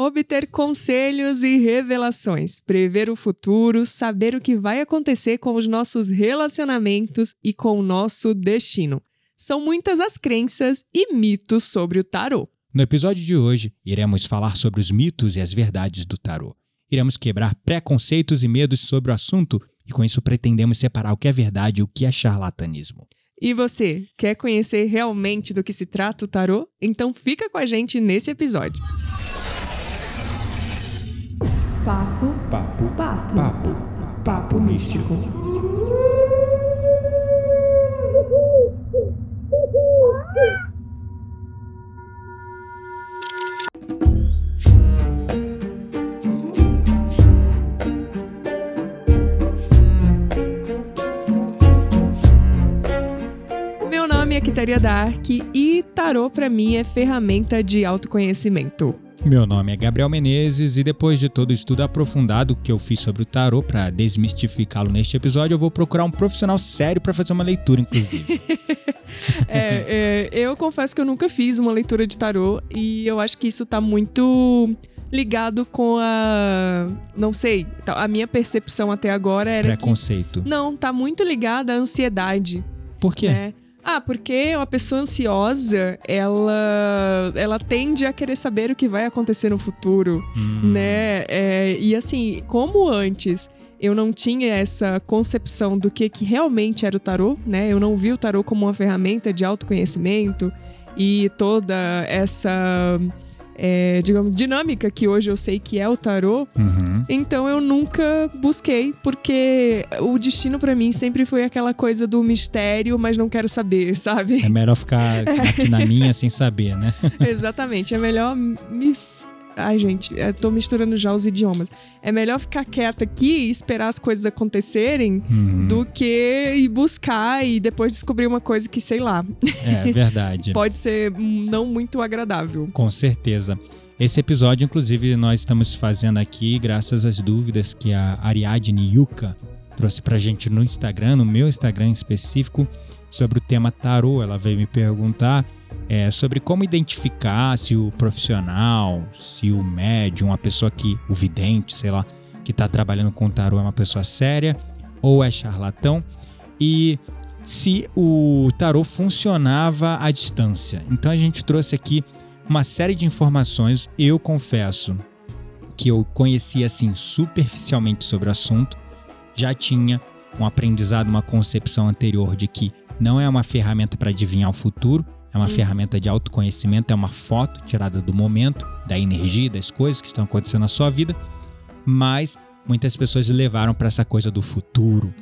Obter conselhos e revelações, prever o futuro, saber o que vai acontecer com os nossos relacionamentos e com o nosso destino. São muitas as crenças e mitos sobre o tarô. No episódio de hoje, iremos falar sobre os mitos e as verdades do tarô. Iremos quebrar preconceitos e medos sobre o assunto e com isso pretendemos separar o que é verdade e o que é charlatanismo. E você, quer conhecer realmente do que se trata o tarô? Então fica com a gente nesse episódio. Papo, Papo, papo, papo, papo místico. Meu nome é Quitaria Dark e tarô pra mim é ferramenta de autoconhecimento. Meu nome é Gabriel Menezes e depois de todo o estudo aprofundado que eu fiz sobre o tarô para desmistificá-lo neste episódio, eu vou procurar um profissional sério para fazer uma leitura, inclusive. É, é, eu confesso que eu nunca fiz uma leitura de tarô e eu acho que isso tá muito ligado com a. Não sei, tá- a minha percepção até agora era que. Preconceito. Não, tá muito ligada à ansiedade. Por quê? né? Ah, porque uma pessoa ansiosa, ela, ela tende a querer saber o que vai acontecer no futuro, Hum, né? É, e assim, como antes eu não tinha essa concepção do que, que realmente era o tarô, né? Eu não vi o tarô como uma ferramenta de autoconhecimento e toda essa, é, digamos, dinâmica que hoje eu sei que é o tarô. Uhum. Então eu nunca busquei, porque o destino pra mim sempre foi aquela coisa do mistério, mas não quero saber, sabe? É melhor ficar aqui na minha sem saber, né? Exatamente, é melhor me. Ai, gente, tô misturando já os idiomas. É melhor ficar quieta aqui e esperar as coisas acontecerem Uhum. do que ir buscar e depois descobrir uma coisa que, sei lá, É verdade. pode ser não muito agradável. Com certeza. Esse episódio, inclusive, nós estamos fazendo aqui graças às dúvidas que a Ariadne Yuka trouxe pra gente no Instagram, no meu Instagram em específico, sobre o tema tarô. Ela veio me perguntar é, sobre como identificar se o profissional, se o médium, a pessoa que, o vidente, sei lá, que está trabalhando com tarô é uma pessoa séria ou é charlatão e se o tarô funcionava à distância. Então a gente trouxe aqui uma série de informações. Eu confesso que eu conhecia assim superficialmente sobre o assunto, já tinha um aprendizado, uma concepção anterior de que não é uma ferramenta para adivinhar o futuro, é uma Hum. ferramenta de autoconhecimento, é uma foto tirada do momento, da energia, das coisas que estão acontecendo na sua vida, mas muitas pessoas levaram para essa coisa do futuro.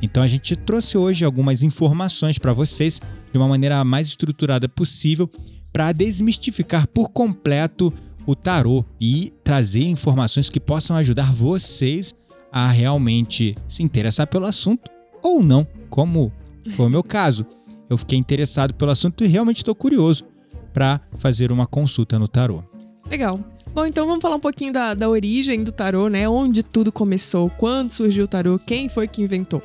Então a gente trouxe hoje algumas informações para vocês de uma maneira mais estruturada possível para desmistificar por completo o tarô e trazer informações que possam ajudar vocês a realmente se interessar pelo assunto ou não, como foi o meu caso. Eu fiquei interessado pelo assunto e realmente estou curioso para fazer uma consulta no tarô. Legal. Bom, então vamos falar um pouquinho da, da origem do tarô, né? Onde tudo começou, quando surgiu o tarô, quem foi que inventou.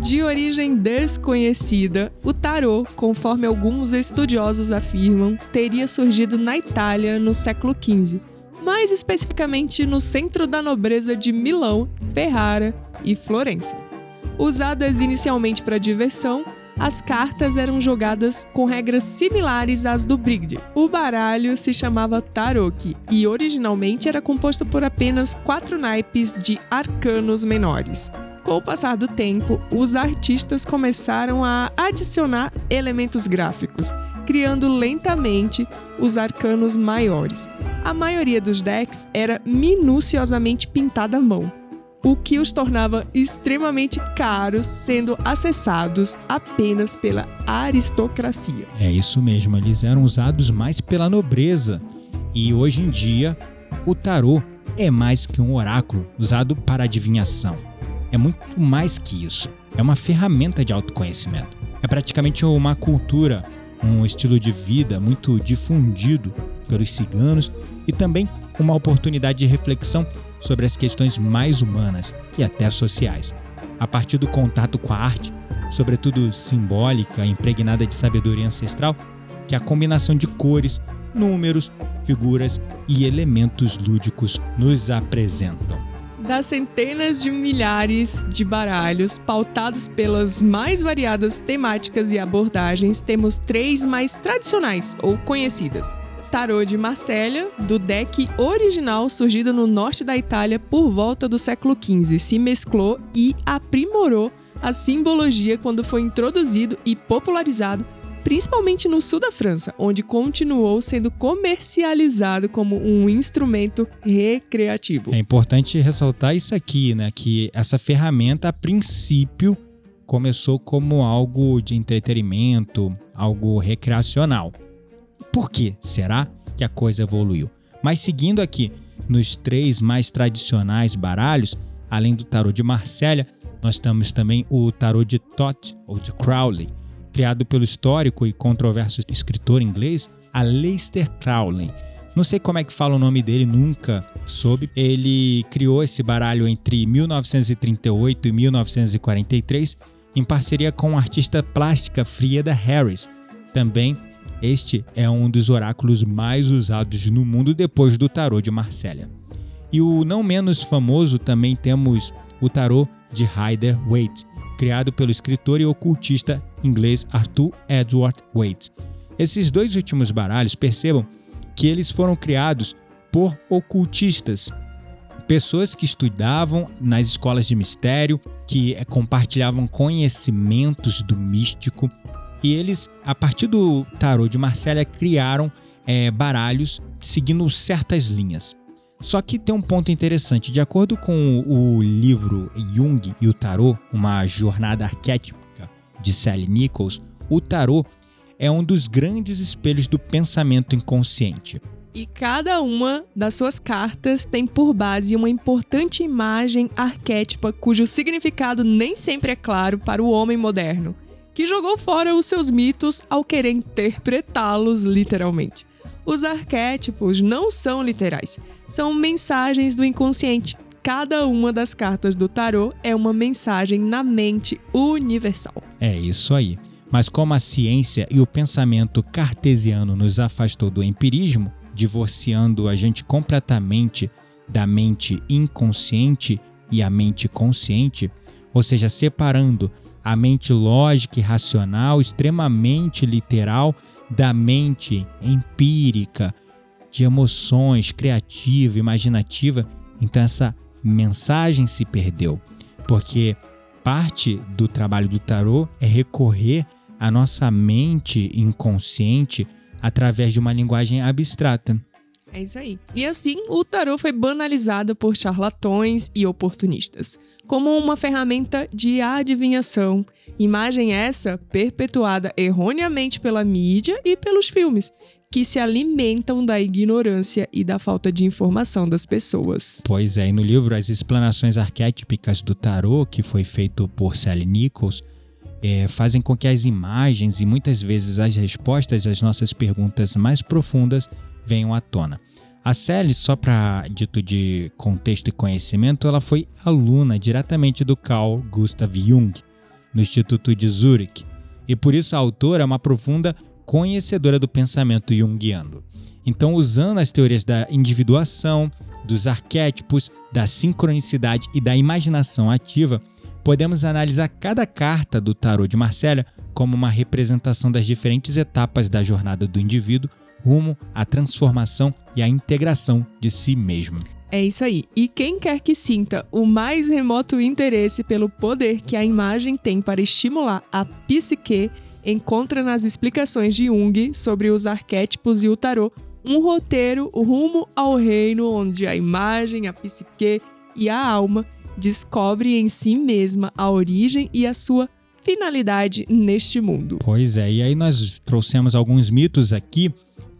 De origem desconhecida, o tarô, conforme alguns estudiosos afirmam, teria surgido na Itália no século XV, mais especificamente no centro da nobreza de Milão, Ferrara e Florença. Usadas inicialmente para diversão, as cartas eram jogadas com regras similares às do Brigde. O baralho se chamava Tarok e originalmente era composto por apenas quatro naipes de arcanos menores. Com o passar do tempo, os artistas começaram a adicionar elementos gráficos, criando lentamente os arcanos maiores. A maioria dos decks era minuciosamente pintada à mão, o que os tornava extremamente caros, sendo acessados apenas pela aristocracia. É isso mesmo, eles eram usados mais pela nobreza. E hoje em dia, o tarô é mais que um oráculo usado para adivinhação. É muito mais que isso. É uma ferramenta de autoconhecimento. É praticamente uma cultura, um estilo de vida muito difundido pelos ciganos e também uma oportunidade de reflexão sobre as questões mais humanas e até sociais. A partir do contato com a arte, sobretudo simbólica, impregnada de sabedoria ancestral, que a combinação de cores, números, figuras e elementos lúdicos nos apresentam. Das centenas de milhares de baralhos pautados pelas mais variadas temáticas e abordagens, temos três mais tradicionais ou conhecidas. Tarô de Marsella, do deck original surgido no norte da Itália por volta do século XV, se mesclou e aprimorou a simbologia quando foi introduzido e popularizado principalmente no sul da França, onde continuou sendo comercializado como um instrumento recreativo. É importante ressaltar isso aqui, né? Que essa ferramenta, a princípio, começou como algo de entretenimento, algo recreacional. Por que será que a coisa evoluiu? Mas seguindo aqui, nos três mais tradicionais baralhos, além do tarô de Marsella, nós temos também o tarô de Todd ou de Crowley, criado pelo histórico e controverso escritor inglês Aleister Crowley. Não sei como é que fala o nome dele, nunca soube. Ele criou esse baralho entre 1938 e 1943 em parceria com a artista plástica Frieda Harris. Também este é um dos oráculos mais usados no mundo depois do tarô de Marsella. E o não menos famoso também temos o tarô de Rider-Waite, criado pelo escritor e ocultista inglês Arthur Edward Waite. Esses dois últimos baralhos, percebam que eles foram criados por ocultistas, pessoas que estudavam nas escolas de mistério, que eh, compartilhavam conhecimentos do místico, e eles, a partir do tarô de Marsella, criaram é, baralhos seguindo certas linhas. Só que tem um ponto interessante. De acordo com o livro Jung e o Tarô, uma jornada arquétipica de Sally Nichols, o tarô é um dos grandes espelhos do pensamento inconsciente. E cada uma das suas cartas tem por base uma importante imagem arquétipa cujo significado nem sempre é claro para o homem moderno, que jogou fora os seus mitos ao querer interpretá-los literalmente. Os arquétipos não são literais, são mensagens do inconsciente. Cada uma das cartas do tarô é uma mensagem na mente universal. É isso aí. Mas como a ciência e o pensamento cartesiano nos afastou do empirismo, divorciando a gente completamente da mente inconsciente e a mente consciente, ou seja, separando a mente lógica e racional, extremamente literal, da mente empírica, de emoções, criativa, imaginativa. Então essa mensagem se perdeu, porque parte do trabalho do tarô é recorrer à nossa mente inconsciente através de uma linguagem abstrata. É isso aí. E assim, o tarô foi banalizado por charlatões e oportunistas como uma ferramenta de adivinhação. Imagem essa perpetuada erroneamente pela mídia e pelos filmes, que se alimentam da ignorância e da falta de informação das pessoas. Pois é, e no livro As Explanações Arquétipicas do Tarô, que foi feito por Sally Nichols, é, fazem com que as imagens e muitas vezes as respostas às nossas perguntas mais profundas venham à tona. A Sally, só para dito de contexto e conhecimento, ela foi aluna diretamente do Carl Gustav Jung, no Instituto de Zurich, e por isso a autora é uma profunda conhecedora do pensamento junguiano. Então, usando as teorias da individuação, dos arquétipos, da sincronicidade e da imaginação ativa, podemos analisar cada carta do tarô de Marcella como uma representação das diferentes etapas da jornada do indivíduo rumo à transformação e à integração de si mesmo. É isso aí. E quem quer que sinta o mais remoto interesse pelo poder que a imagem tem para estimular a psique, encontra nas explicações de Jung sobre os arquétipos e o tarô um roteiro rumo ao reino onde a imagem, a psique e a alma descobre em si mesma a origem e a sua finalidade neste mundo. Pois é, e aí nós trouxemos alguns mitos aqui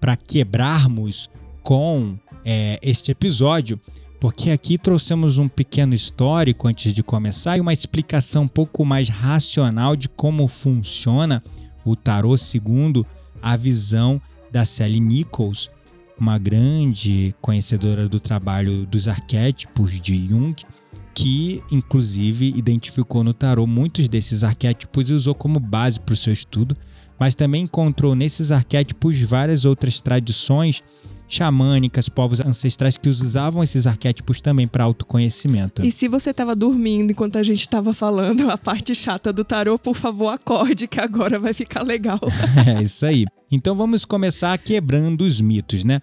para quebrarmos com é, este episódio, porque aqui trouxemos um pequeno histórico antes de começar e uma explicação um pouco mais racional de como funciona o tarô segundo a visão da Sally Nichols, uma grande conhecedora do trabalho dos arquétipos de Jung, que inclusive identificou no tarô muitos desses arquétipos e usou como base para o seu estudo mas também encontrou nesses arquétipos várias outras tradições xamânicas, povos ancestrais que usavam esses arquétipos também para autoconhecimento. E se você estava dormindo enquanto a gente estava falando a parte chata do tarô, por favor, acorde que agora vai ficar legal. é isso aí. Então vamos começar quebrando os mitos, né?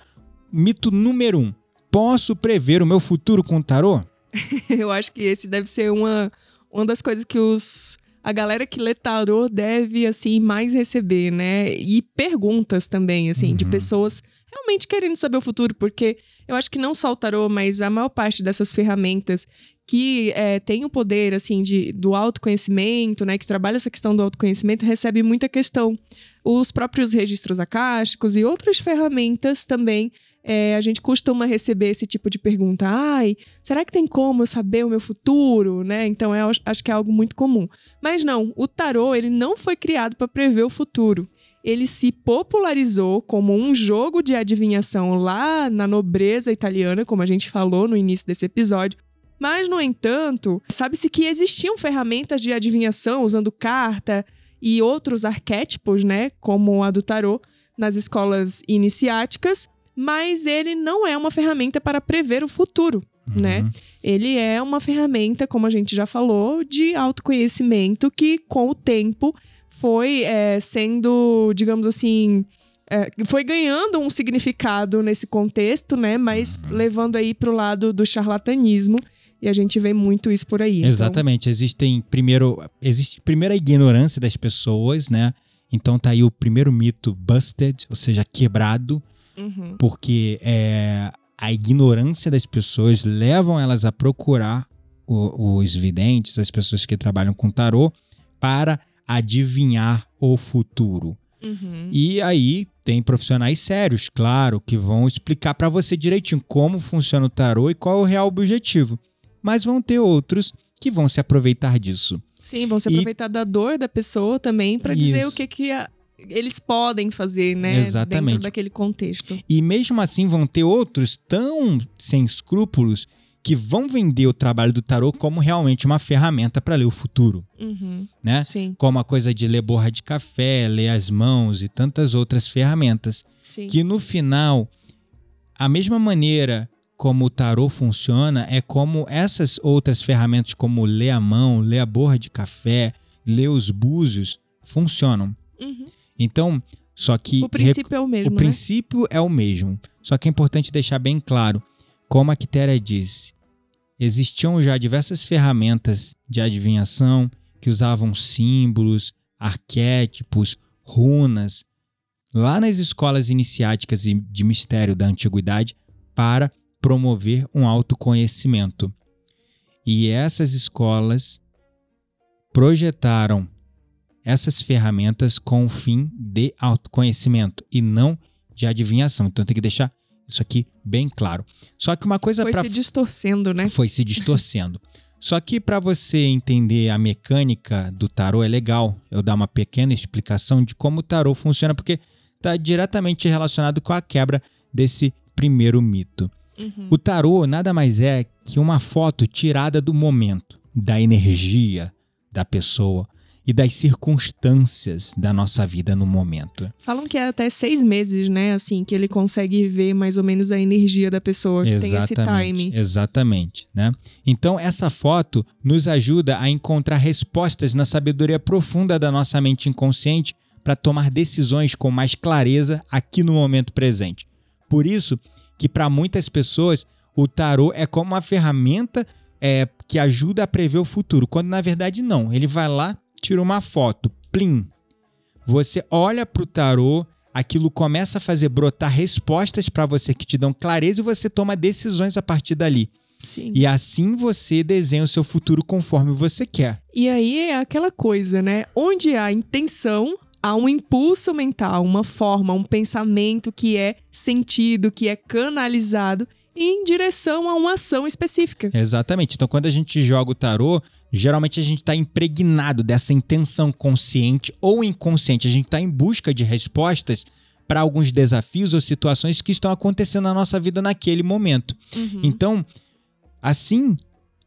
Mito número um: posso prever o meu futuro com o tarô? Eu acho que esse deve ser uma, uma das coisas que os a galera que lê tarô deve assim mais receber, né? E perguntas também, assim, uhum. de pessoas realmente querendo saber o futuro, porque eu acho que não só o tarô, mas a maior parte dessas ferramentas que é, tem o poder, assim, de, do autoconhecimento, né, que trabalha essa questão do autoconhecimento, recebe muita questão. Os próprios registros acásticos e outras ferramentas também é, a gente costuma receber esse tipo de pergunta. Ai, será que tem como eu saber o meu futuro? Né? Então, é, acho que é algo muito comum. Mas não, o tarô ele não foi criado para prever o futuro ele se popularizou como um jogo de adivinhação lá na nobreza italiana, como a gente falou no início desse episódio. Mas, no entanto, sabe-se que existiam ferramentas de adivinhação usando carta e outros arquétipos, né, como a do tarô, nas escolas iniciáticas, mas ele não é uma ferramenta para prever o futuro. Uhum. Né? Ele é uma ferramenta, como a gente já falou, de autoconhecimento que, com o tempo, foi é, sendo, digamos assim, é, foi ganhando um significado nesse contexto, né? Mas uhum. levando aí para o lado do charlatanismo. E a gente vê muito isso por aí. Então. Exatamente. Então... Existem, primeiro, existe primeiro a ignorância das pessoas, né? Então tá aí o primeiro mito busted, ou seja, quebrado, uhum. porque é, a ignorância das pessoas levam elas a procurar o, os videntes, as pessoas que trabalham com tarô, para adivinhar o futuro. Uhum. E aí tem profissionais sérios, claro, que vão explicar para você direitinho como funciona o tarô e qual é o real objetivo. Mas vão ter outros que vão se aproveitar disso. Sim, vão se aproveitar e... da dor da pessoa também para dizer o que, que a, eles podem fazer, né? Exatamente. Dentro daquele contexto. E mesmo assim vão ter outros tão sem escrúpulos que vão vender o trabalho do tarô como realmente uma ferramenta para ler o futuro, uhum, né? Sim. Como a coisa de ler borra de café, ler as mãos e tantas outras ferramentas, sim. que no final a mesma maneira como o tarô funciona é como essas outras ferramentas como ler a mão, ler a borra de café, ler os búzios funcionam. Uhum. Então, só que o princípio é o mesmo. O né? princípio é o mesmo. Só que é importante deixar bem claro, como a Quitéria disse, existiam já diversas ferramentas de adivinhação que usavam símbolos, arquétipos, runas, lá nas escolas iniciáticas de mistério da antiguidade para promover um autoconhecimento. E essas escolas projetaram essas ferramentas com o fim de autoconhecimento e não de adivinhação. Então tem que deixar isso aqui bem claro. Só que uma coisa foi pra... se distorcendo, né? Foi se distorcendo. Só que para você entender a mecânica do tarô é legal eu dar uma pequena explicação de como o tarô funciona, porque está diretamente relacionado com a quebra desse primeiro mito. Uhum. O tarô nada mais é que uma foto tirada do momento, da energia da pessoa, e das circunstâncias da nossa vida no momento. Falam que é até seis meses, né? Assim, que ele consegue ver mais ou menos a energia da pessoa, que exatamente, tem esse time. Exatamente, né? Então, essa foto nos ajuda a encontrar respostas na sabedoria profunda da nossa mente inconsciente para tomar decisões com mais clareza aqui no momento presente. Por isso que para muitas pessoas o tarô é como uma ferramenta é, que ajuda a prever o futuro, quando na verdade não. Ele vai lá, tira uma foto, plim. Você olha para o tarô, aquilo começa a fazer brotar respostas para você que te dão clareza e você toma decisões a partir dali. Sim. E assim você desenha o seu futuro conforme você quer. E aí é aquela coisa, né? Onde há intenção, há um impulso mental, uma forma, um pensamento que é sentido, que é canalizado em direção a uma ação específica. Exatamente. Então, quando a gente joga o tarô, geralmente a gente está impregnado dessa intenção consciente ou inconsciente. A gente está em busca de respostas para alguns desafios ou situações que estão acontecendo na nossa vida naquele momento. Uhum. Então, assim,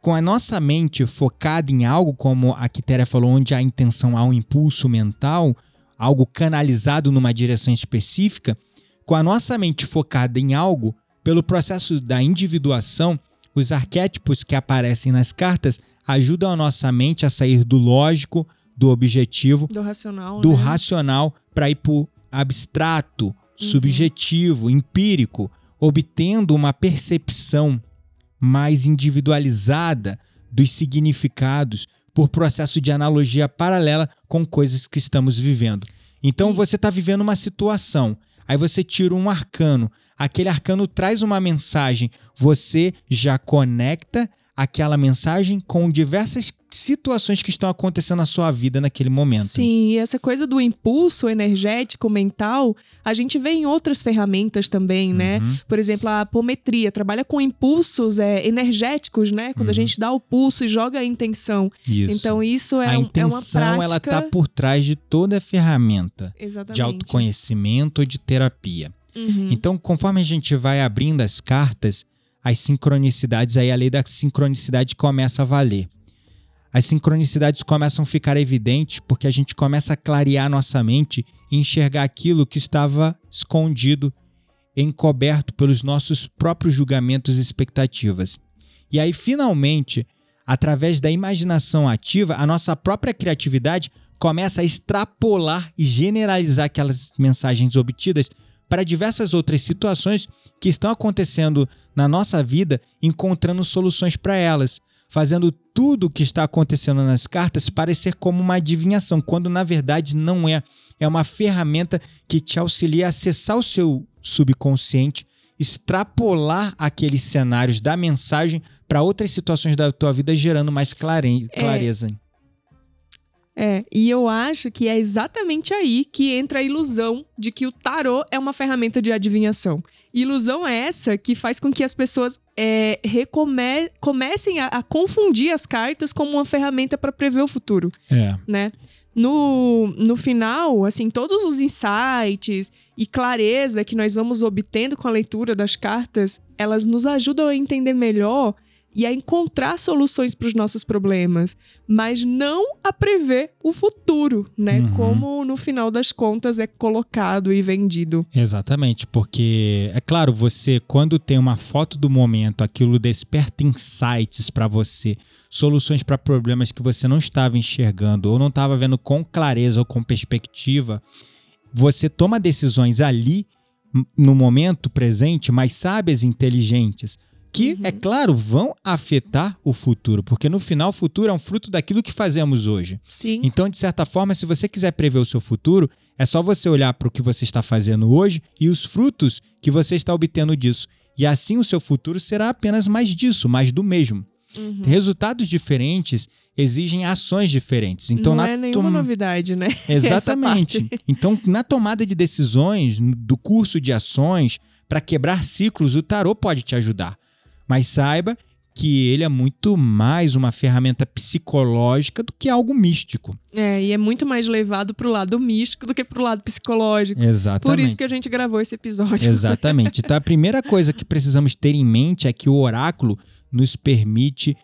com a nossa mente focada em algo, como a Quitéria falou, onde a intenção há um impulso mental, algo canalizado numa direção específica, com a nossa mente focada em algo, pelo processo da individuação, os arquétipos que aparecem nas cartas ajudam a nossa mente a sair do lógico, do objetivo, Do racional, do né? racional para ir para o abstrato, subjetivo, empírico, obtendo uma percepção mais individualizada dos significados por processo de analogia paralela com coisas que estamos vivendo. Então você está vivendo uma situação, aí você tira um arcano, aquele arcano traz uma mensagem, você já conecta aquela mensagem com diversas situações que estão acontecendo na sua vida naquele momento. Sim, e essa coisa do impulso energético, mental, a gente vê em outras ferramentas também, né? Uhum. Por exemplo, a apometria trabalha com impulsos é, energéticos, né? Quando a Uhum. gente dá o pulso e joga a intenção. Isso. Então, isso é, a um- é intenção uma prática... ela tá por trás de toda a ferramenta Exatamente. de autoconhecimento ou de terapia. Uhum. Então, conforme a gente vai abrindo as cartas, as sincronicidades, aí a lei da sincronicidade começa a valer. As sincronicidades começam a ficar evidentes porque a gente começa a clarear nossa mente e enxergar aquilo que estava escondido, encoberto pelos nossos próprios julgamentos e expectativas. E aí, finalmente, através da imaginação ativa, a nossa própria criatividade começa a extrapolar e generalizar aquelas mensagens obtidas para diversas outras situações que estão acontecendo na nossa vida, encontrando soluções para elas, fazendo tudo o que está acontecendo nas cartas parecer como uma adivinhação, quando na verdade não é. É uma ferramenta que te auxilia a acessar o seu subconsciente, extrapolar aqueles cenários da mensagem para outras situações da tua vida, gerando mais clare- É. clareza. É, e eu acho que é exatamente aí que entra a ilusão de que o tarô é uma ferramenta de adivinhação. Ilusão é essa que faz com que as pessoas é, recome- comecem a, a confundir as cartas como uma ferramenta para prever o futuro, É. né? No, no final, assim, todos os insights e clareza que nós vamos obtendo com a leitura das cartas, elas nos ajudam a entender melhor e a encontrar soluções para os nossos problemas, mas não a prever o futuro, né? Uhum. Como no final das contas é colocado e vendido. Exatamente, porque é claro, você quando tem uma foto do momento, aquilo desperta insights para você, soluções para problemas que você não estava enxergando ou não estava vendo com clareza ou com perspectiva. Você toma decisões ali no momento presente, mais sábias e inteligentes, que, Uhum. é claro, vão afetar o futuro, porque no final o futuro é um fruto daquilo que fazemos hoje. Sim. Então, de certa forma, se você quiser prever o seu futuro, é só você olhar para o que você está fazendo hoje e os frutos que você está obtendo disso. E assim o seu futuro será apenas mais disso, mais do mesmo. Uhum. Resultados diferentes exigem ações diferentes. Então, não na é nenhuma tom- novidade, né? Exatamente. Então, na tomada de decisões, do curso de ações, para quebrar ciclos, o tarô pode te ajudar. Mas saiba que ele é muito mais uma ferramenta psicológica do que algo místico. É, e é muito mais levado pro lado místico do que pro lado psicológico. Exatamente. Por isso que a gente gravou esse episódio. Exatamente. Então, a primeira coisa que precisamos ter em mente é que o oráculo nos permite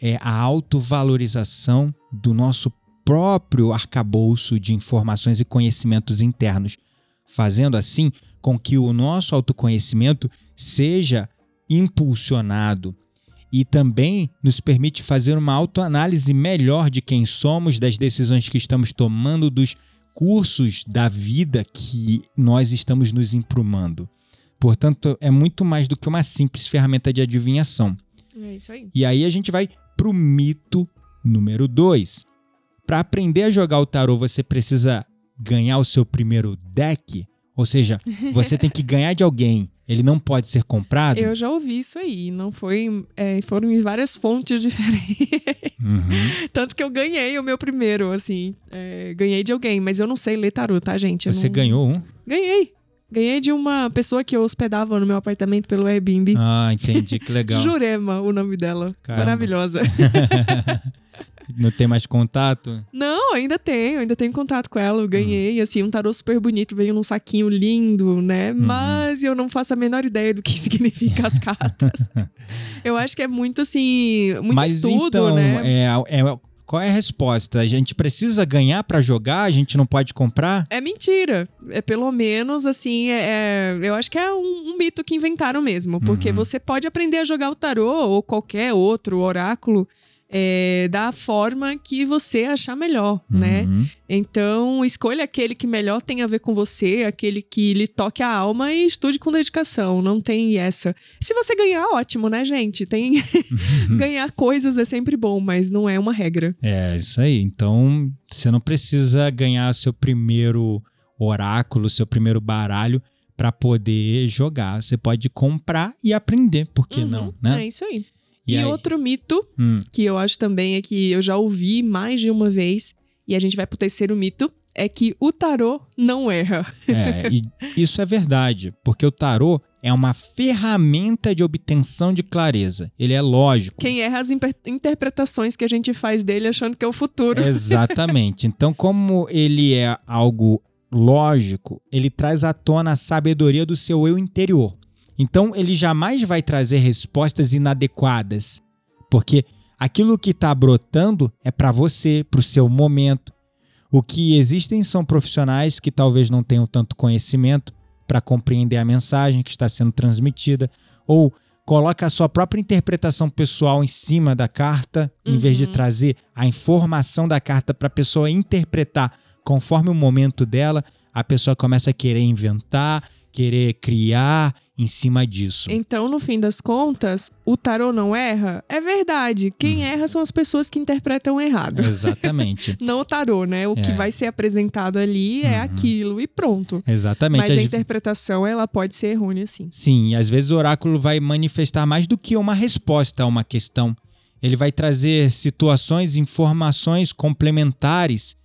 é, a autovalorização do nosso próprio arcabouço de informações e conhecimentos internos, fazendo assim com que o nosso autoconhecimento seja impulsionado e também nos permite fazer uma autoanálise melhor de quem somos, das decisões que estamos tomando, dos cursos da vida que nós estamos nos imprumando. Portanto, é muito mais do que uma simples ferramenta de adivinhação. É isso aí. E aí a gente vai pro mito número 2. Para aprender a jogar o tarô, você precisa ganhar o seu primeiro deck, ou seja, você tem que ganhar de alguém. Ele não pode ser comprado. Eu já ouvi isso aí. Não foi. é, foram em várias fontes diferentes. Uhum. Tanto que eu ganhei o meu primeiro, assim. é, ganhei de alguém, mas eu não sei ler tarô, tá, gente? Eu Você não- ganhou um? Ganhei. Ganhei de uma pessoa que eu hospedava no meu apartamento pelo Airbnb. Ah, entendi, que legal. Jurema, o nome dela. Caramba. Maravilhosa. não tem mais contato? Não, ainda tenho, ainda tenho contato com ela. Eu Hum. ganhei, assim, um tarô super bonito, veio num saquinho lindo, né? Uhum. Mas eu não faço a menor ideia do que significa as cartas. eu acho que é muito, assim, muito Mas estudo, então, né? é, é Qual é a resposta? A gente precisa ganhar pra jogar? A gente não pode comprar? É mentira. É pelo menos assim, é, é- eu acho que é um, um mito que inventaram mesmo. Porque Uhum. você pode aprender a jogar o tarô ou qualquer outro oráculo é, da forma que você achar melhor, né? Uhum. Então, escolha aquele que melhor tem a ver com você, aquele que lhe toque a alma e estude com dedicação. Não tem essa. Se você ganhar, ótimo, né, gente? Tem ganhar coisas é sempre bom, mas não é uma regra. É, isso aí. Então, você não precisa ganhar seu primeiro oráculo, seu primeiro baralho para poder jogar. Você pode comprar e aprender, por que Uhum, não, né? É isso aí. E E, outro mito Hum, que eu acho também é que eu já ouvi mais de uma vez, e a gente vai pro terceiro mito, é que o tarô não erra. é, e isso é verdade, porque o tarô é uma ferramenta de obtenção de clareza. Ele é lógico. Quem erra as interpretações que a gente faz dele achando que é o futuro. Exatamente. Então, como ele é algo lógico, ele traz à tona a sabedoria do seu eu interior. Então, ele jamais vai trazer respostas inadequadas, porque aquilo que está brotando é para você, para o seu momento. O que existem são profissionais que talvez não tenham tanto conhecimento para compreender a mensagem que está sendo transmitida, ou coloca a sua própria interpretação pessoal em cima da carta, em vez de Uhum. trazer a informação da carta para a pessoa interpretar conforme o momento dela, a pessoa começa a querer inventar, querer criar em cima disso. Então, no fim das contas, o tarô não erra? É verdade. Quem Uhum. erra são as pessoas que interpretam errado. Exatamente. Não o tarô, né? O que É. vai ser apresentado ali é Uhum. aquilo e pronto. Exatamente. Mas a Às- interpretação, ela pode ser errônea, sim. Sim, e às vezes o oráculo vai manifestar mais do que uma resposta a uma questão. Ele vai trazer situações, informações complementares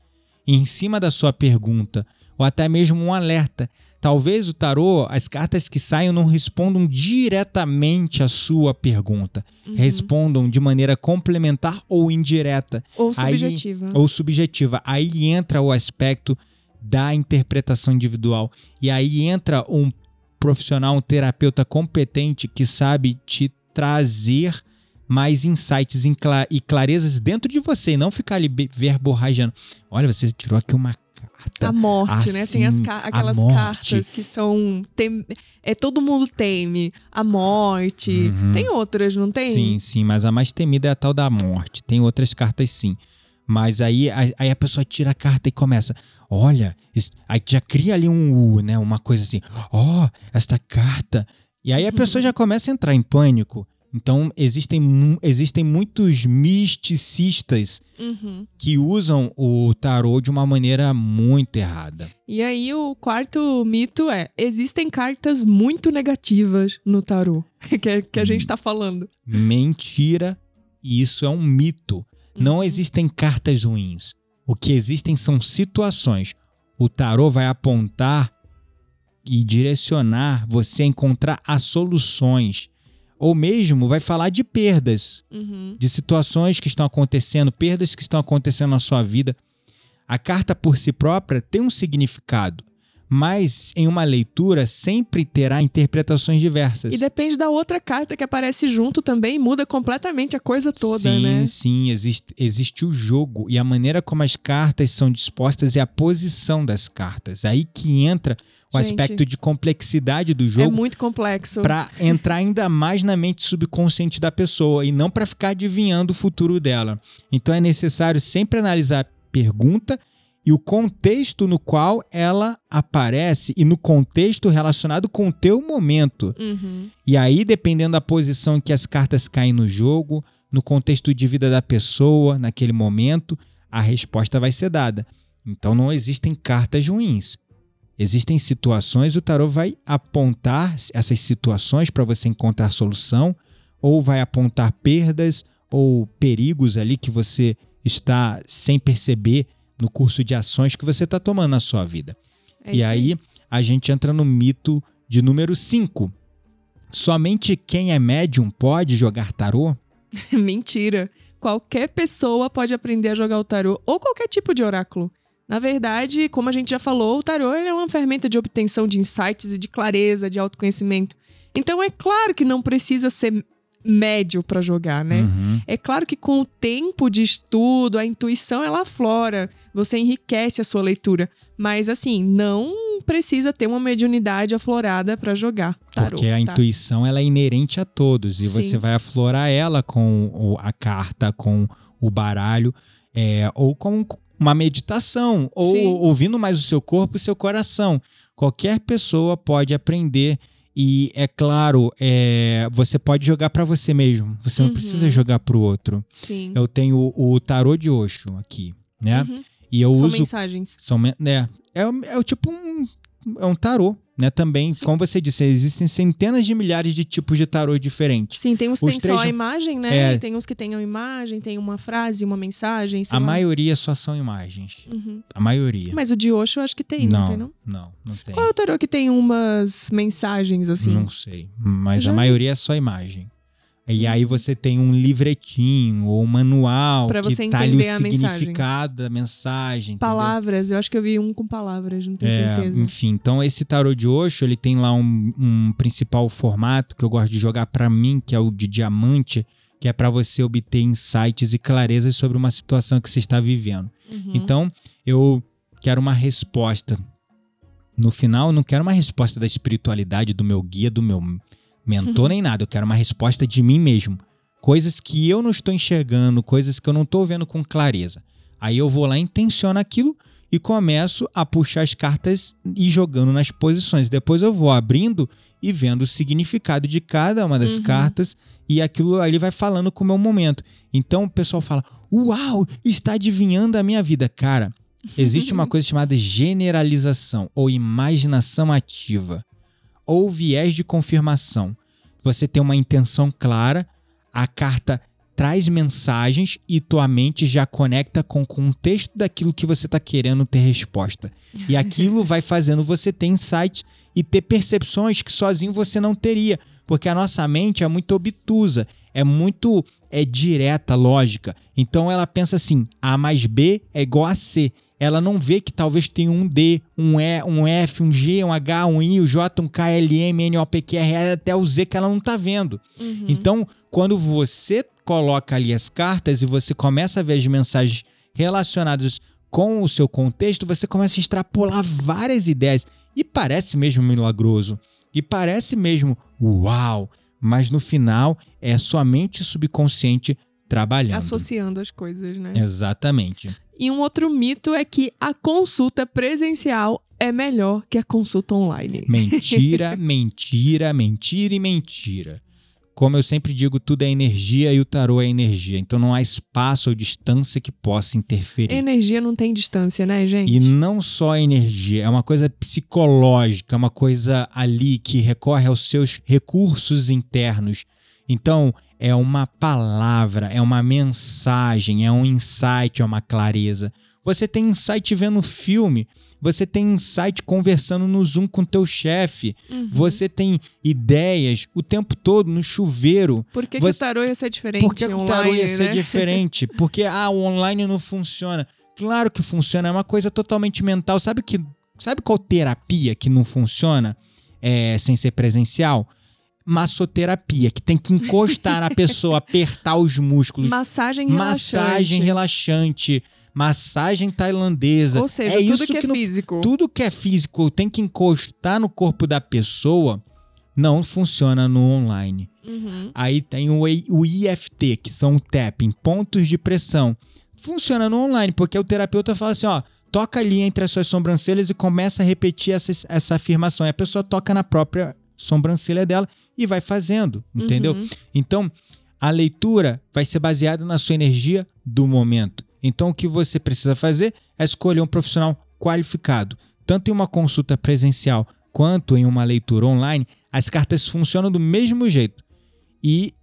em cima da sua pergunta, ou até mesmo um alerta. Talvez o tarô, as cartas que saiam não respondam diretamente à sua pergunta, Uhum. respondam de maneira complementar ou indireta, Ou Aí- subjetiva. ou subjetiva. Aí entra o aspecto da interpretação individual. E aí entra um profissional, um terapeuta competente que sabe te trazer mais insights e clarezas dentro de você e não ficar ali verborrajando. Olha, você tirou aqui uma carta. A morte, né? Tem as Assim, aquelas cartas que são. Tem, é, todo mundo teme. A morte. Uhum. Tem outras, não tem? Sim, sim, mas a mais temida é a tal da morte. Tem outras cartas sim. Mas aí, a- aí a pessoa tira a carta e começa, olha, aí já cria ali um U, né? Uma coisa assim, ó, esta carta. E aí a pessoa já começa a entrar em pânico. Então existem, existem muitos misticistas Uhum. que usam o tarô de uma maneira muito errada. E aí, o quarto mito é: existem cartas muito negativas no tarô. que, é- que a gente tá falando. Mentira, e isso é um mito. Não Uhum. existem cartas ruins. O que existem são situações. O tarô vai apontar e direcionar você a encontrar as soluções. Ou mesmo vai falar de perdas, Uhum. de situações que estão acontecendo, perdas que estão acontecendo na sua vida. A carta por si própria tem um significado, mas em uma leitura sempre terá interpretações diversas. E depende da outra carta que aparece junto também, muda completamente a coisa toda, sim, né? Sim, existe, existe o jogo e a maneira como as cartas são dispostas é a posição das cartas. Aí que entra o Gente, aspecto de complexidade do É jogo muito complexo. para entrar ainda mais na mente subconsciente da pessoa e não para ficar adivinhando o futuro dela. Então é necessário sempre analisar a pergunta e o contexto no qual ela aparece e no contexto relacionado com o teu momento. Uhum. E aí, dependendo da posição em que as cartas caem no jogo, no contexto de vida da pessoa, naquele momento, a resposta vai ser dada. Então não existem cartas ruins. Existem situações, o tarô vai apontar essas situações para você encontrar solução, ou vai apontar perdas ou perigos ali que você está sem perceber no curso de ações que você está tomando na sua vida. É E aí a gente entra no mito de número 5. Somente quem é médium pode jogar tarô? Mentira. Qualquer pessoa pode aprender a jogar o tarô ou qualquer tipo de oráculo. Na verdade, como a gente já falou, o tarô é uma ferramenta de obtenção de insights e de clareza, de autoconhecimento. Então é claro que não precisa ser médio pra jogar, né? Uhum. É claro que com o tempo de estudo, a intuição ela aflora, você enriquece a sua leitura, mas assim, não precisa ter uma mediunidade aflorada pra jogar tarô. Porque a tá? intuição ela é inerente a todos e Sim. você vai aflorar ela com a carta, com o baralho, é, ou com uma meditação, ou Sim. ouvindo mais o seu corpo e seu coração. Qualquer pessoa pode aprender. E é claro, é, você pode jogar pra você mesmo. Você não Uhum. precisa jogar pro outro. Sim. Eu tenho o, o tarô de Osho aqui, né? Uhum. E eu São uso mensagens. são, men- é, é, o- é o tipo um, é um tarô, né? Também, como você disse, existem centenas de milhares de tipos de tarô diferentes. Sim, tem uns que tem três só a imagem, né? É. Tem uns que tem a imagem, tem uma frase, uma mensagem. A lá. maioria só são imagens. Uhum. A maioria. Mas o de Osho eu acho que tem, não, não, tem, não? não, não tem. Qual é o tarô que tem umas mensagens assim? Não sei. Mas Já- a maioria é só imagem. E aí você tem um livretinho ou um manual Pra que você tá o a mensagem. significado da mensagem. entendeu? Palavras, eu acho que eu vi um com palavras, não tenho É, certeza. enfim, então esse tarô de Osho, ele tem lá um, um principal formato que eu gosto de jogar pra mim, que é o de diamante, que é pra você obter insights e clarezas sobre uma situação que você está vivendo. Uhum. Então, eu quero uma resposta. No final, eu não quero uma resposta da espiritualidade, do meu guia, do meu mentor, nem nada. Eu quero uma resposta de mim mesmo. Coisas que eu não estou enxergando, coisas que eu não estou vendo com clareza. Aí eu vou lá, intenciono aquilo e começo a puxar as cartas e jogando nas posições. Depois eu vou abrindo e vendo o significado de cada uma das Uhum. cartas e aquilo ali vai falando com o meu momento. Então o pessoal fala: Uau, está adivinhando a minha vida. Cara, existe uma coisa chamada generalização ou imaginação ativa ou viés de confirmação. Você tem uma intenção clara, a carta traz mensagens e tua mente já conecta com o contexto daquilo que você está querendo ter resposta. E aquilo vai fazendo você ter insights e ter percepções que sozinho você não teria, porque a nossa mente é muito obtusa, é muito é direta, lógica. Então ela pensa assim: A mais B é igual a C. Ela não vê que talvez tenha um D, um E, um F, um G, um H, um I, um J, um K, L, M, N, O, P, Q, R, até o Z que ela não tá vendo. Uhum. Então, quando você coloca ali as cartas e você começa a ver as mensagens relacionadas com o seu contexto, você começa a extrapolar várias ideias. E parece mesmo milagroso. E parece mesmo uau. Mas no final é sua mente subconsciente trabalhando. Associando as coisas, né? Exatamente. E um outro mito é que a consulta presencial é melhor que a consulta online. Mentira, mentira, mentira e mentira. Como eu sempre digo, tudo é energia e o tarô é energia. Então não há espaço ou distância que possa interferir. Energia não tem distância, né, gente? E não só energia, é uma coisa psicológica, é uma coisa ali que recorre aos seus recursos internos. Então, é uma palavra, é uma mensagem, é um insight, é uma clareza. Você tem insight vendo filme, você tem insight conversando no Zoom com teu chefe, Uhum. você tem ideias o tempo todo no chuveiro. Por que, que você- o tarô ia ser diferente Por que que o tarô online, ia ser né? diferente? Porque ah, o online não funciona. Claro que funciona, é uma coisa totalmente mental. Sabe que sabe qual terapia que não funciona é, sem ser presencial? Massoterapia, que tem que encostar na pessoa, apertar os músculos. Massagem relaxante. Massagem relaxante, massagem tailandesa. Ou seja, é tudo isso que é não- físico. tudo que é físico tem que encostar no corpo da pessoa, não funciona no online. Uhum. Aí tem o, o IFT, que são o tapping, pontos de pressão. Funciona no online, porque o terapeuta fala assim, ó, toca ali entre as suas sobrancelhas e começa a repetir essa, essa afirmação. E a pessoa toca na própria sobrancelha dela e vai fazendo, entendeu? Uhum. Então, a leitura vai ser baseada na sua energia do momento. Então, o que você precisa fazer é escolher um profissional qualificado. Tanto em uma consulta presencial quanto em uma leitura online, as cartas funcionam do mesmo jeito. E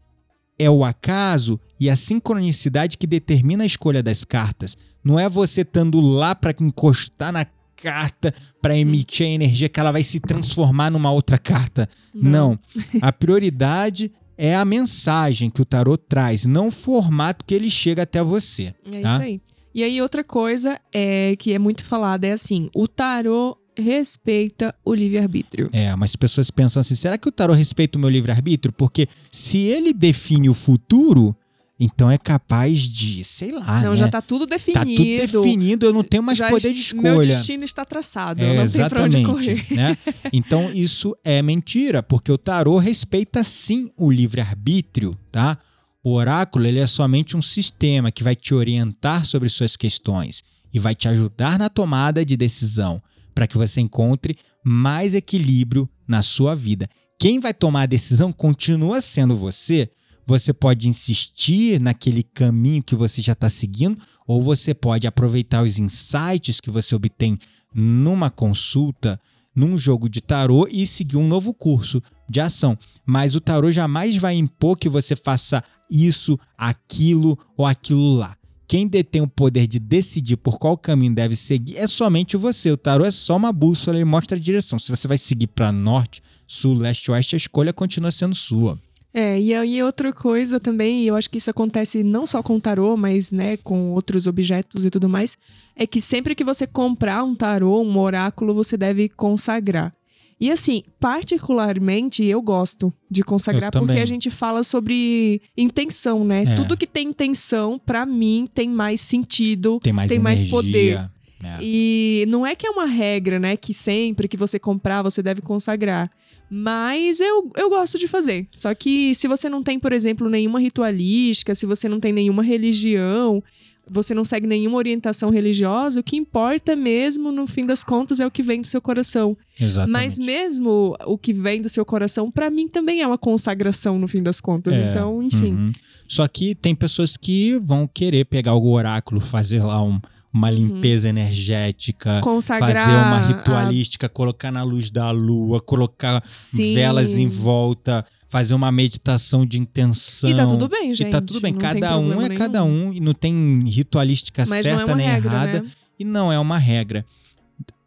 é o acaso e a sincronicidade que determina a escolha das cartas. Não é você estando lá para encostar na carta para emitir a energia que ela vai se transformar numa outra carta. Não. A prioridade é a mensagem que o tarô traz, não o formato que ele chega até você. É tá? isso aí. E aí, outra coisa é que é muito falada é assim: o tarô respeita o livre-arbítrio. É, mas as pessoas pensam assim: será que o tarô respeita o meu livre-arbítrio? Porque se ele define o futuro, então é capaz de, sei lá, não, né? já tá tudo definido. Tá tudo definido, eu não tenho mais Já poder de es- Meu escolha. destino está traçado, É, eu não tenho pra onde correr. né? Então isso é mentira, porque o tarô respeita sim o livre-arbítrio, tá? O oráculo ele é somente um sistema que vai te orientar sobre suas questões e vai te ajudar na tomada de decisão para que você encontre mais equilíbrio na sua vida. Quem vai tomar a decisão continua sendo você. Você pode insistir naquele caminho que você já está seguindo, ou você pode aproveitar os insights que você obtém numa consulta, num jogo de tarô e seguir um novo curso de ação. Mas o tarô jamais vai impor que você faça isso, aquilo ou aquilo lá. Quem detém o poder de decidir por qual caminho deve seguir é somente você. O tarô é só uma bússola, ele mostra a direção. Se você vai seguir para norte, sul, leste, oeste, a escolha continua sendo sua. É, e aí outra coisa também, e eu acho que isso acontece não só com tarô, mas né, com outros objetos e tudo mais, é que sempre que você comprar um tarô, um oráculo, você deve consagrar. E assim, particularmente eu gosto de consagrar porque a gente fala sobre intenção, né? É. Tudo que tem intenção, pra mim, tem mais sentido. Tem mais Tem mais energia. poder. né? E não é que é uma regra, né? Que sempre que você comprar, você deve consagrar. Mas eu, eu gosto de fazer. Só que se você não tem, por exemplo, nenhuma ritualística, se você não tem nenhuma religião, você não segue nenhuma orientação religiosa, o que importa mesmo, no fim das contas, é o que vem do seu coração. Exatamente. Mas mesmo o que vem do seu coração, pra mim também é uma consagração, no fim das contas. É, Então, enfim. Uhum. Só que tem pessoas que vão querer pegar o oráculo, fazer lá um- uma limpeza energética, Uhum. Consagrar. fazer uma a- ritualística, colocar na luz da lua, colocar Sim. velas em volta, fazer uma meditação de intenção. E tá tudo bem, gente. E tá tudo bem, não cada um é problema cada nenhum. um e não tem ritualística Mas certa não é nem regra, errada. né? E não é uma regra.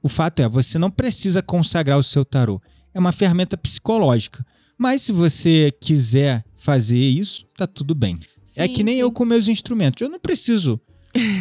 O fato é, você não precisa consagrar o seu tarô. É uma ferramenta psicológica. Mas se você quiser fazer isso, tá tudo bem. é Sim, que nem sim. eu com meus instrumentos. Eu não preciso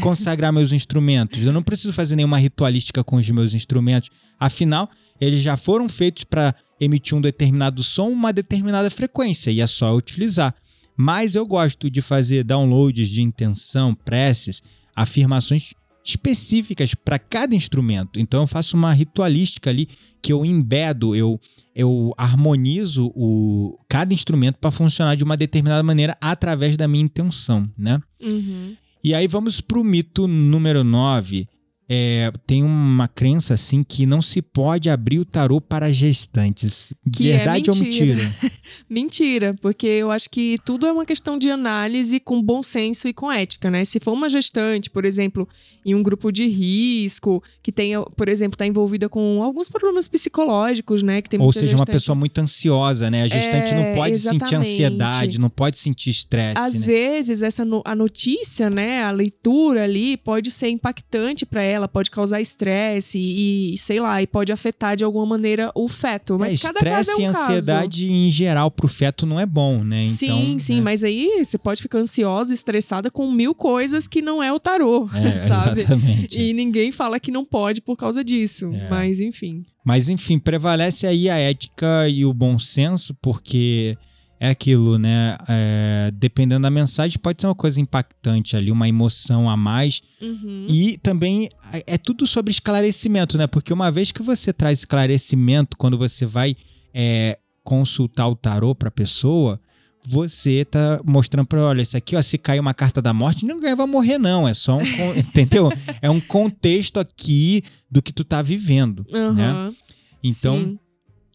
consagrar meus instrumentos. Eu não preciso fazer nenhuma ritualística com os meus instrumentos. Afinal, eles já foram feitos para emitir um determinado som, uma determinada frequência, e é só utilizar. Mas eu gosto de fazer downloads de intenção, preces, afirmações específicas para cada instrumento. Então eu faço uma ritualística ali que eu embedo, eu, eu harmonizo o, cada instrumento para funcionar de uma determinada maneira através da minha intenção, né? Uhum. E aí vamos pro mito número 9. É, tem uma crença assim que não se pode abrir o tarô para gestantes. Que é Verdade ou mentira. mentira? Mentira, porque eu acho que tudo é uma questão de análise com bom senso e com ética, né? Se for uma gestante, por exemplo, em um grupo de risco, que tenha, por exemplo, tá envolvida com alguns problemas psicológicos, né? Que tem Ou seja, uma gestante. pessoa muito ansiosa, né? A gestante não É, pode sentir exatamente. ansiedade, não pode sentir estresse. Às né? vezes, essa no- a notícia, né, a leitura ali, pode ser impactante para ela, pode causar estresse e, sei lá, e pode afetar de alguma maneira o feto. Mas é, cada caso estresse é um e caso. ansiedade em geral pro feto não é bom, né? Sim, então, sim, né? mas aí você pode ficar ansiosa, estressada com mil coisas que não é o tarô, É, sabe? Exatamente. E ninguém fala que não pode por causa disso. É. Mas enfim. Mas enfim, prevalece aí a ética e o bom senso, porque é aquilo, né? É, dependendo da mensagem, pode ser uma coisa impactante ali, uma emoção a mais. Uhum. E também é é tudo sobre esclarecimento, né? Porque uma vez que você traz esclarecimento, quando você vai é, consultar o tarô para a pessoa, você tá mostrando para olha, isso aqui, ó, se cair uma carta da morte, ninguém vai morrer não, é só um, entendeu? É um contexto aqui do que tu tá vivendo, né? Aham, Então, sim.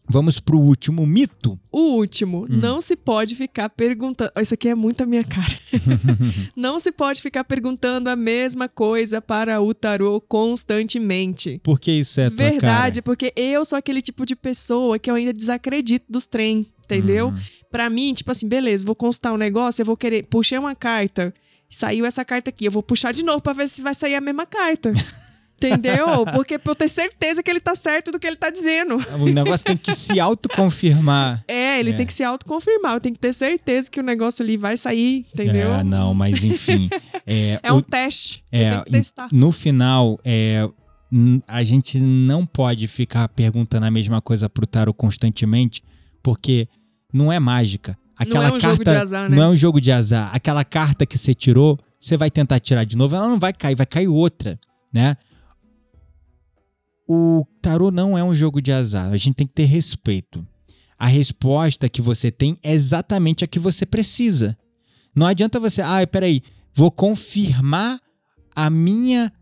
Vamos pro último mito. O último, Hum. não se pode ficar perguntando. Isso aqui é muito a minha cara. não se pode ficar perguntando a mesma coisa para o tarô constantemente. Por que isso é Verdade, cara? porque eu sou aquele tipo de pessoa que eu ainda desacredito dos trem, entendeu? Hum. Pra mim, tipo assim, beleza, vou constar um negócio, eu vou querer. Puxei uma carta, saiu essa carta aqui, eu vou puxar de novo pra ver se vai sair a mesma carta. Entendeu? Porque pra eu ter certeza que ele tá certo do que ele tá dizendo. O negócio tem que se autoconfirmar. É, ele É. tem que se autoconfirmar. Eu tenho que ter certeza que o negócio ali vai sair, entendeu? É, não, mas enfim. É, É o- um teste. é, que testar. no final, é, a gente não pode ficar perguntando a mesma coisa pro tarô constantemente, porque não é mágica. Aquela é um carta jogo de azar, né? não é um jogo de azar. Aquela carta que você tirou, você vai tentar tirar de novo, ela não vai cair, vai cair outra, né? O tarô não é um jogo de azar. A gente tem que ter respeito. A resposta que você tem é exatamente a que você precisa. Não adianta você, ah, peraí, vou confirmar a minha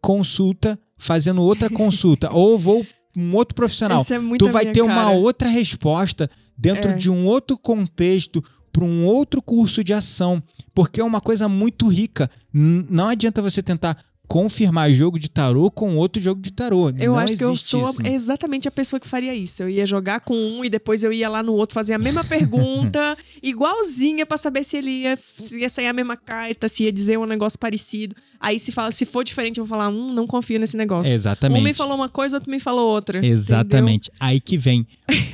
consulta fazendo outra consulta. ou vou um outro profissional. Isso é muito tu vai ter uma cara. outra resposta dentro É. de um outro contexto para um outro curso de ação, porque é uma coisa muito rica. Não adianta você tentar confirmar jogo de tarô com outro jogo de tarô. Eu Não acho que eu sou isso. exatamente a pessoa que faria isso. Eu ia jogar com um e depois eu ia lá no outro fazer a mesma pergunta, igualzinha, pra saber se ele ia, se ia sair a mesma carta, se ia dizer um negócio parecido. Aí se fala, se for diferente, eu vou falar, hum, não confio nesse negócio. Exatamente. Um me falou uma coisa, outro me falou outra. Exatamente. Aí que vem.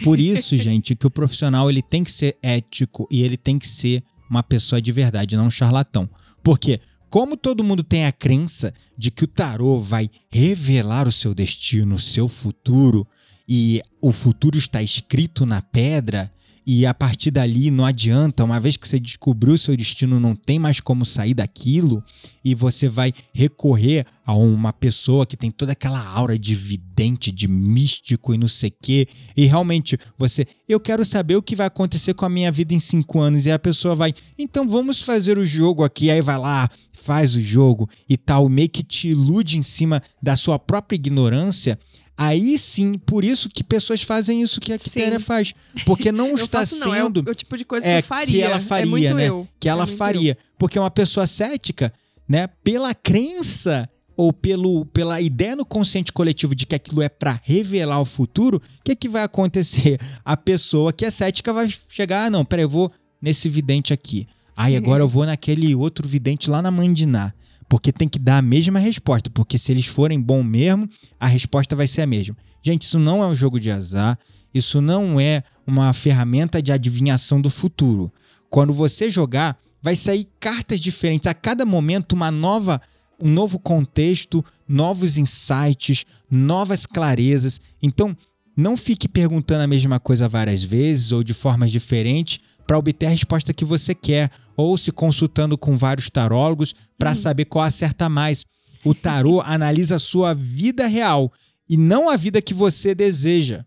Por isso, gente, que o profissional ele tem que ser ético e ele tem que ser uma pessoa de verdade, não um charlatão. Porque como todo mundo tem a crença de que o tarô vai revelar o seu destino, o seu futuro, e o futuro está escrito na pedra, e a partir dali não adianta, uma vez que você descobriu o seu destino, não tem mais como sair daquilo, e você vai recorrer a uma pessoa que tem toda aquela aura de vidente, de místico e não sei o quê, e realmente você, eu quero saber o que vai acontecer com a minha vida em cinco anos, e a pessoa vai, então vamos fazer o jogo aqui, aí vai lá, faz o jogo e tal, meio que te ilude em cima da sua própria ignorância. Aí sim, por isso que pessoas fazem isso que a Sim. Quitéria faz. Porque não Eu está faço, não, é o, sendo é o tipo de coisa que é, eu faria. que ela faria, é né? eu. que ela É muito faria. Porque uma pessoa cética, né, pela crença ou pelo, pela ideia no consciente coletivo de que aquilo é para revelar o futuro, o que, que vai acontecer? A pessoa que é cética vai chegar, ah, não, peraí, eu vou nesse vidente aqui. Aí agora eu vou naquele outro vidente lá na Mandiná. Porque tem que dar a mesma resposta. Porque se eles forem bom mesmo, a resposta vai ser a mesma. Gente, isso não é um jogo de azar. Isso não é uma ferramenta de adivinhação do futuro. Quando você jogar, vai sair cartas diferentes. A cada momento, uma nova, um novo contexto, novos insights, novas clarezas. Então, não fique perguntando a mesma coisa várias vezes ou de formas diferentes para obter a resposta que você quer, ou se consultando com vários tarólogos para saber qual acerta mais. O tarô analisa a sua vida real e não a vida que você deseja.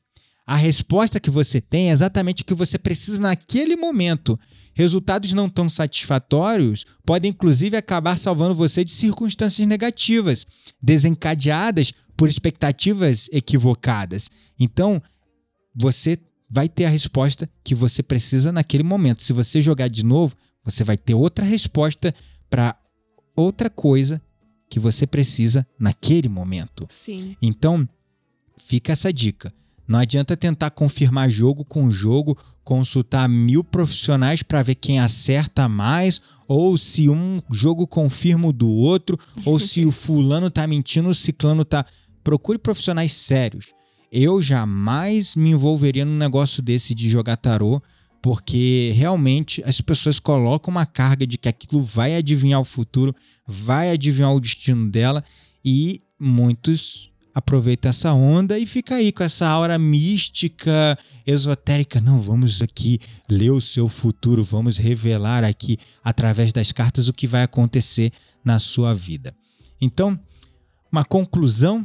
A resposta que você tem é exatamente o que você precisa naquele momento. Resultados não tão satisfatórios podem inclusive acabar salvando você de circunstâncias negativas, desencadeadas por expectativas equivocadas. Então, você vai ter a resposta que você precisa naquele momento. Se você jogar de novo, você vai ter outra resposta para outra coisa que você precisa naquele momento. Sim. Então, fica essa dica. Não adianta tentar confirmar jogo com jogo, consultar mil profissionais para ver quem acerta mais, ou se um jogo confirma o do outro, ou se o fulano tá mentindo, o ciclano tá. Procure profissionais sérios. Eu jamais me envolveria num negócio desse de jogar tarô, porque realmente as pessoas colocam uma carga de que aquilo vai adivinhar o futuro, vai adivinhar o destino dela, e muitos aproveitam essa onda e fica aí com essa aura mística, esotérica. Não, vamos aqui ler o seu futuro, vamos revelar aqui através das cartas o que vai acontecer na sua vida. Então, uma conclusão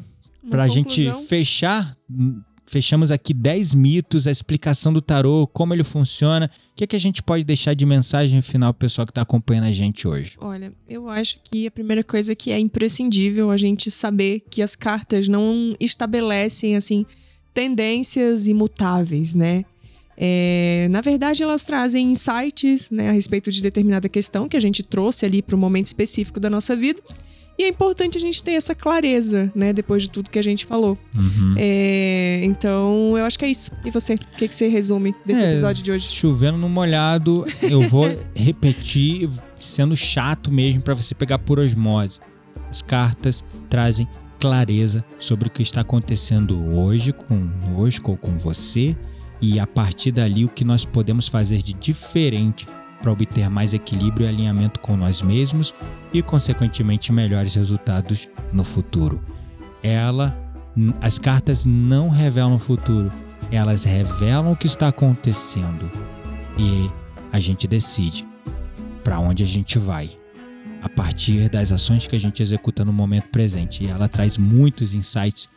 para a gente fechar, hum, fechamos aqui 10 mitos, a explicação do tarô, como ele funciona. O que, é que a gente pode deixar de mensagem final pro pessoal que está acompanhando a gente hoje? Olha, eu acho que a primeira coisa que é imprescindível a gente saber que as cartas não estabelecem assim tendências imutáveis, né? É, na verdade, elas trazem insights né, a respeito de determinada questão que a gente trouxe ali para o momento específico da nossa vida. E é importante a gente ter essa clareza, né? Depois de tudo que a gente falou. Uhum. É, então, eu acho que é isso. E você? O que, que você resume desse É, episódio de hoje? Chovendo no molhado, eu vou repetir, sendo chato mesmo, para você pegar por osmose. As cartas trazem clareza sobre o que está acontecendo hoje conosco ou com você e a partir dali o que nós podemos fazer de diferente para obter mais equilíbrio e alinhamento com nós mesmos e, consequentemente, melhores resultados no futuro. ela, as cartas não revelam o futuro, elas revelam o que está acontecendo e a gente decide para onde a gente vai a partir das ações que a gente executa no momento presente. E ela traz muitos insights,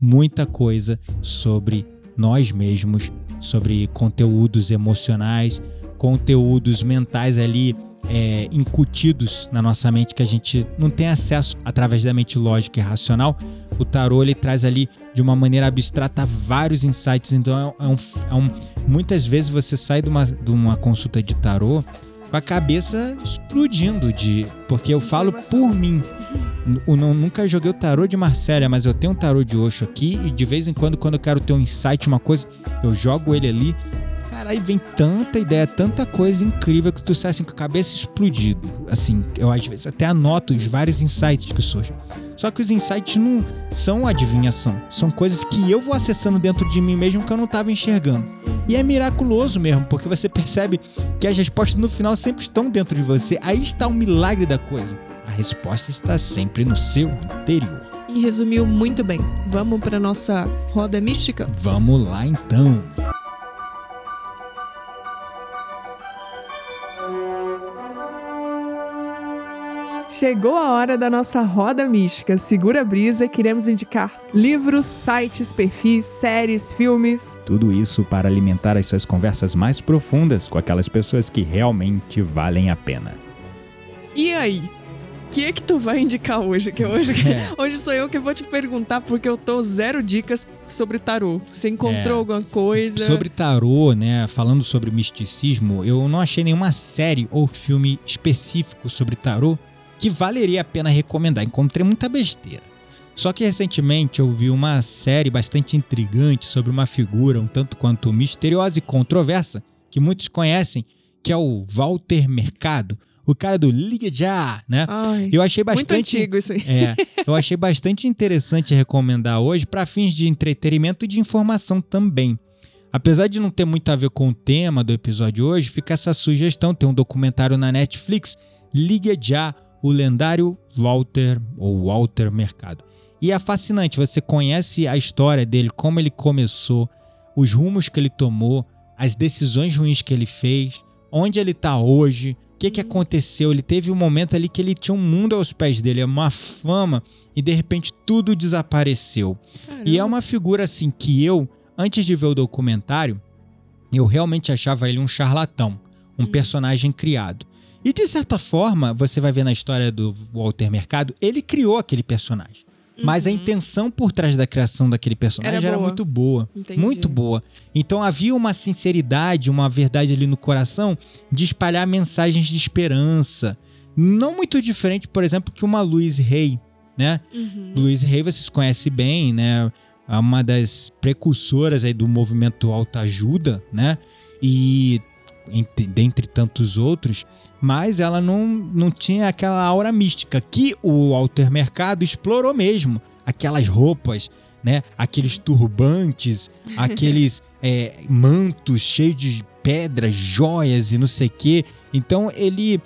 muita coisa sobre nós mesmos, sobre conteúdos emocionais, conteúdos mentais ali é, incutidos na nossa mente que a gente não tem acesso através da mente lógica e racional. O tarô ele traz ali de uma maneira abstrata vários insights. Então é, é, um, é um, muitas vezes você sai de uma, de uma consulta de tarô com a cabeça explodindo de. Porque eu falo por mim. Eu nunca joguei o tarô de Marcélia, mas eu tenho um tarô de Oxo aqui e de vez em quando, quando eu quero ter um insight, uma coisa, eu jogo ele ali. Caralho, vem tanta ideia, tanta coisa incrível que tu sai assim com a cabeça explodido. Assim, eu às vezes até anoto os vários insights que surgem. Só que os insights não são adivinhação, são coisas que eu vou acessando dentro de mim mesmo que eu não estava enxergando. E é miraculoso mesmo, porque você percebe que as respostas no final sempre estão dentro de você. Aí está o milagre da coisa. A resposta está sempre no seu interior. E resumiu muito bem. Vamos para nossa roda mística? Vamos lá então. Chegou a hora da nossa roda mística. Segura a brisa, queremos indicar livros, sites, perfis, séries, filmes. Tudo isso para alimentar as suas conversas mais profundas com aquelas pessoas que realmente valem a pena. E aí? O que é que tu vai indicar hoje? Que hoje, é. hoje sou eu que vou te perguntar porque eu tô zero dicas sobre tarô. Você encontrou é. alguma coisa? Sobre tarô, né? Falando sobre misticismo, eu não achei nenhuma série ou filme específico sobre tarô que valeria a pena recomendar. Encontrei muita besteira. Só que recentemente eu vi uma série bastante intrigante sobre uma figura um tanto quanto misteriosa e controversa, que muitos conhecem, que é o Walter Mercado, o cara do Liga Já, né? Ai, eu achei bastante muito antigo isso aí. É, eu achei bastante interessante recomendar hoje para fins de entretenimento e de informação também. Apesar de não ter muito a ver com o tema do episódio hoje, fica essa sugestão, tem um documentário na Netflix, Liga Já, o lendário Walter ou Walter Mercado. E é fascinante, você conhece a história dele, como ele começou, os rumos que ele tomou, as decisões ruins que ele fez, onde ele está hoje, o que, que aconteceu. Ele teve um momento ali que ele tinha um mundo aos pés dele, uma fama, e de repente tudo desapareceu. Caramba. E é uma figura assim que eu, antes de ver o documentário, eu realmente achava ele um charlatão, um hum. personagem criado. E de certa forma, você vai ver na história do Walter Mercado, ele criou aquele personagem. Uhum. Mas a uhum. intenção por trás da criação daquele personagem era, era muito boa. Entendi. Muito boa. Então havia uma sinceridade, uma verdade ali no coração de espalhar mensagens de esperança. Não muito diferente, por exemplo, que uma Louise Hay, né? Uhum. Louise Hay vocês conhecem bem, né? É uma das precursoras aí do movimento autoajuda, né? E entre, dentre tantos outros, mas ela não, não tinha aquela aura mística que o Walter Mercado explorou mesmo. Aquelas roupas, né? aqueles turbantes, aqueles é, mantos cheios de pedras, joias e não sei o quê. Então ele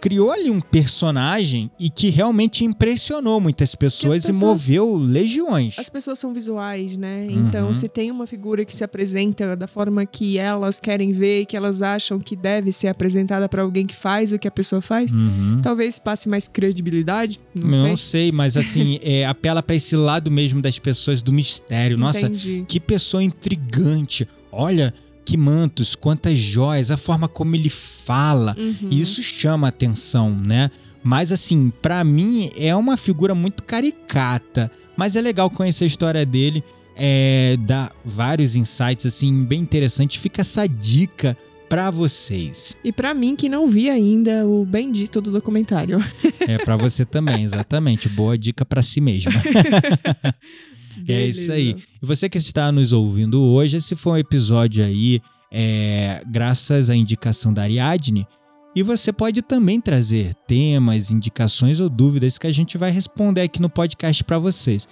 criou ali um personagem e que realmente impressionou muitas pessoas, pessoas, e moveu legiões. As pessoas são visuais, né? Então, uhum. Então, se tem uma figura que se apresenta da forma que elas querem ver, que elas acham que deve ser apresentada para alguém que faz o que a pessoa faz, uhum. talvez passe mais credibilidade. Não, não sei. sei, mas assim, é, apela para esse lado mesmo das pessoas do mistério. Nossa, Entendi. que pessoa intrigante. Olha, que mantos, quantas joias, a forma como ele fala. Uhum. Isso chama atenção, né? Mas assim, para mim é uma figura muito caricata, mas é legal conhecer a história dele, é, dá vários insights assim bem interessantes. Fica essa dica para vocês. E para mim que não vi ainda o bendito do documentário. É para você também, exatamente. Boa dica para si mesma. É isso aí. E você que está nos ouvindo hoje, esse foi um episódio aí, é, graças à indicação da Ariadne. E você pode também trazer temas, indicações ou dúvidas que a gente vai responder aqui no podcast para vocês.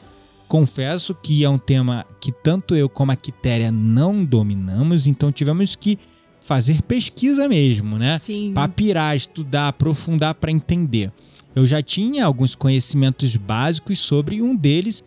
Confesso que é um tema que tanto eu como a Quitéria não dominamos, então tivemos que fazer pesquisa mesmo, né? Sim. Papirar, estudar, aprofundar para entender. Eu já tinha alguns conhecimentos básicos sobre um deles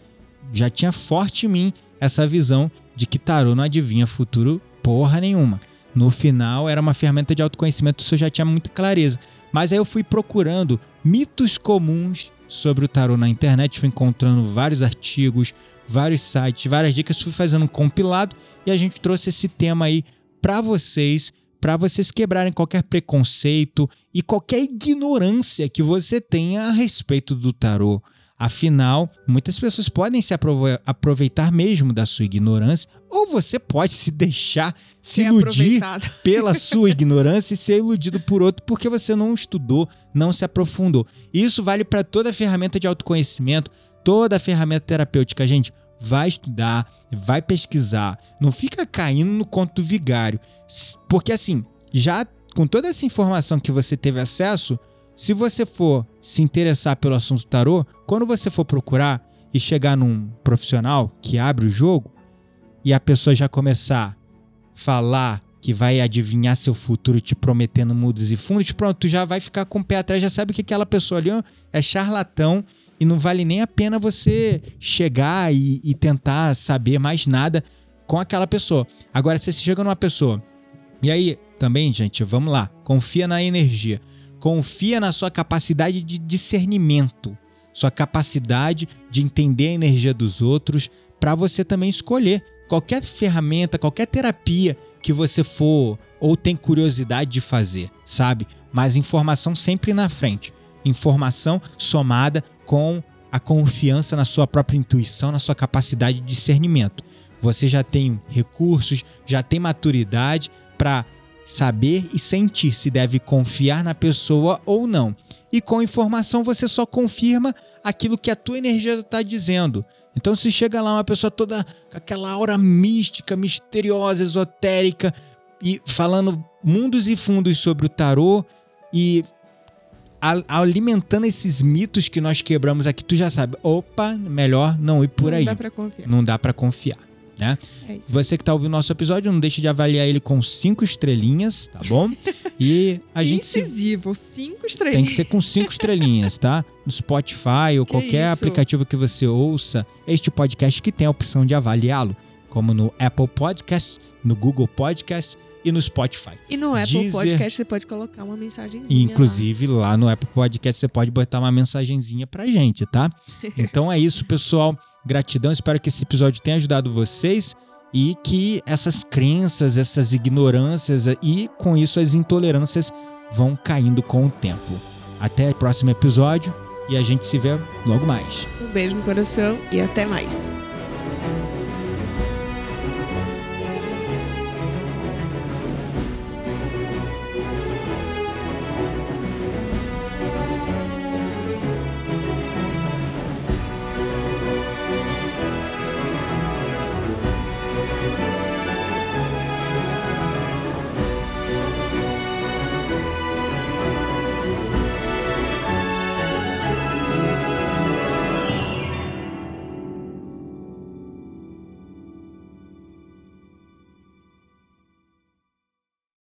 já tinha forte em mim essa visão de que tarô não adivinha futuro porra nenhuma. No final, era uma ferramenta de autoconhecimento, isso eu já tinha muita clareza. Mas aí eu fui procurando mitos comuns sobre o tarô na internet, fui encontrando vários artigos, vários sites, várias dicas, fui fazendo um compilado e a gente trouxe esse tema aí para vocês, para vocês quebrarem qualquer preconceito e qualquer ignorância que você tenha a respeito do tarô. Afinal, muitas pessoas podem se aproveitar mesmo da sua ignorância, ou você pode se deixar se iludir pela sua ignorância e ser iludido por outro porque você não estudou, não se aprofundou. Isso vale para toda ferramenta de autoconhecimento, toda ferramenta terapêutica, gente. Vai estudar, vai pesquisar, não fica caindo no conto do vigário, porque assim, já com toda essa informação que você teve acesso, se você for se interessar pelo assunto tarô, quando você for procurar e chegar num profissional que abre o jogo e a pessoa já começar a falar que vai adivinhar seu futuro te prometendo mudos e fundos, pronto, tu já vai ficar com o pé atrás, já sabe que aquela pessoa ali é charlatão e não vale nem a pena você chegar e, e tentar saber mais nada com aquela pessoa. Agora, se você chega numa pessoa, e aí também, gente, vamos lá, confia na energia. Confia na sua capacidade de discernimento, sua capacidade de entender a energia dos outros, para você também escolher qualquer ferramenta, qualquer terapia que você for ou tem curiosidade de fazer, sabe? Mas informação sempre na frente. Informação somada com a confiança na sua própria intuição, na sua capacidade de discernimento. Você já tem recursos, já tem maturidade para saber e sentir se deve confiar na pessoa ou não. E com informação você só confirma aquilo que a tua energia está dizendo. Então, se chega lá uma pessoa toda com aquela aura mística, misteriosa, esotérica e falando mundos e fundos sobre o tarô e alimentando esses mitos que nós quebramos aqui, tu já sabe, opa, melhor não ir por não aí. Dá. Não dá para confiar né? É Você que está ouvindo nosso episódio, não deixe de avaliar ele com cinco estrelinhas, tá bom? E a gente Incisivo, cinco estrelinhas. Tem que ser com cinco estrelinhas, tá? No Spotify ou que qualquer isso? aplicativo que você ouça este podcast que tem a opção de avaliá-lo, como no Apple Podcast, no Google Podcast e no Spotify. E no Apple Deezer, Podcast você pode colocar uma mensagenzinha. Inclusive lá. lá no Apple Podcast você pode botar uma mensagenzinha pra gente, tá? Então é isso, pessoal. Gratidão, espero que esse episódio tenha ajudado vocês e que essas crenças, essas ignorâncias e com isso as intolerâncias vão caindo com o tempo. Até o próximo episódio e a gente se vê logo mais. Um beijo no coração e até mais.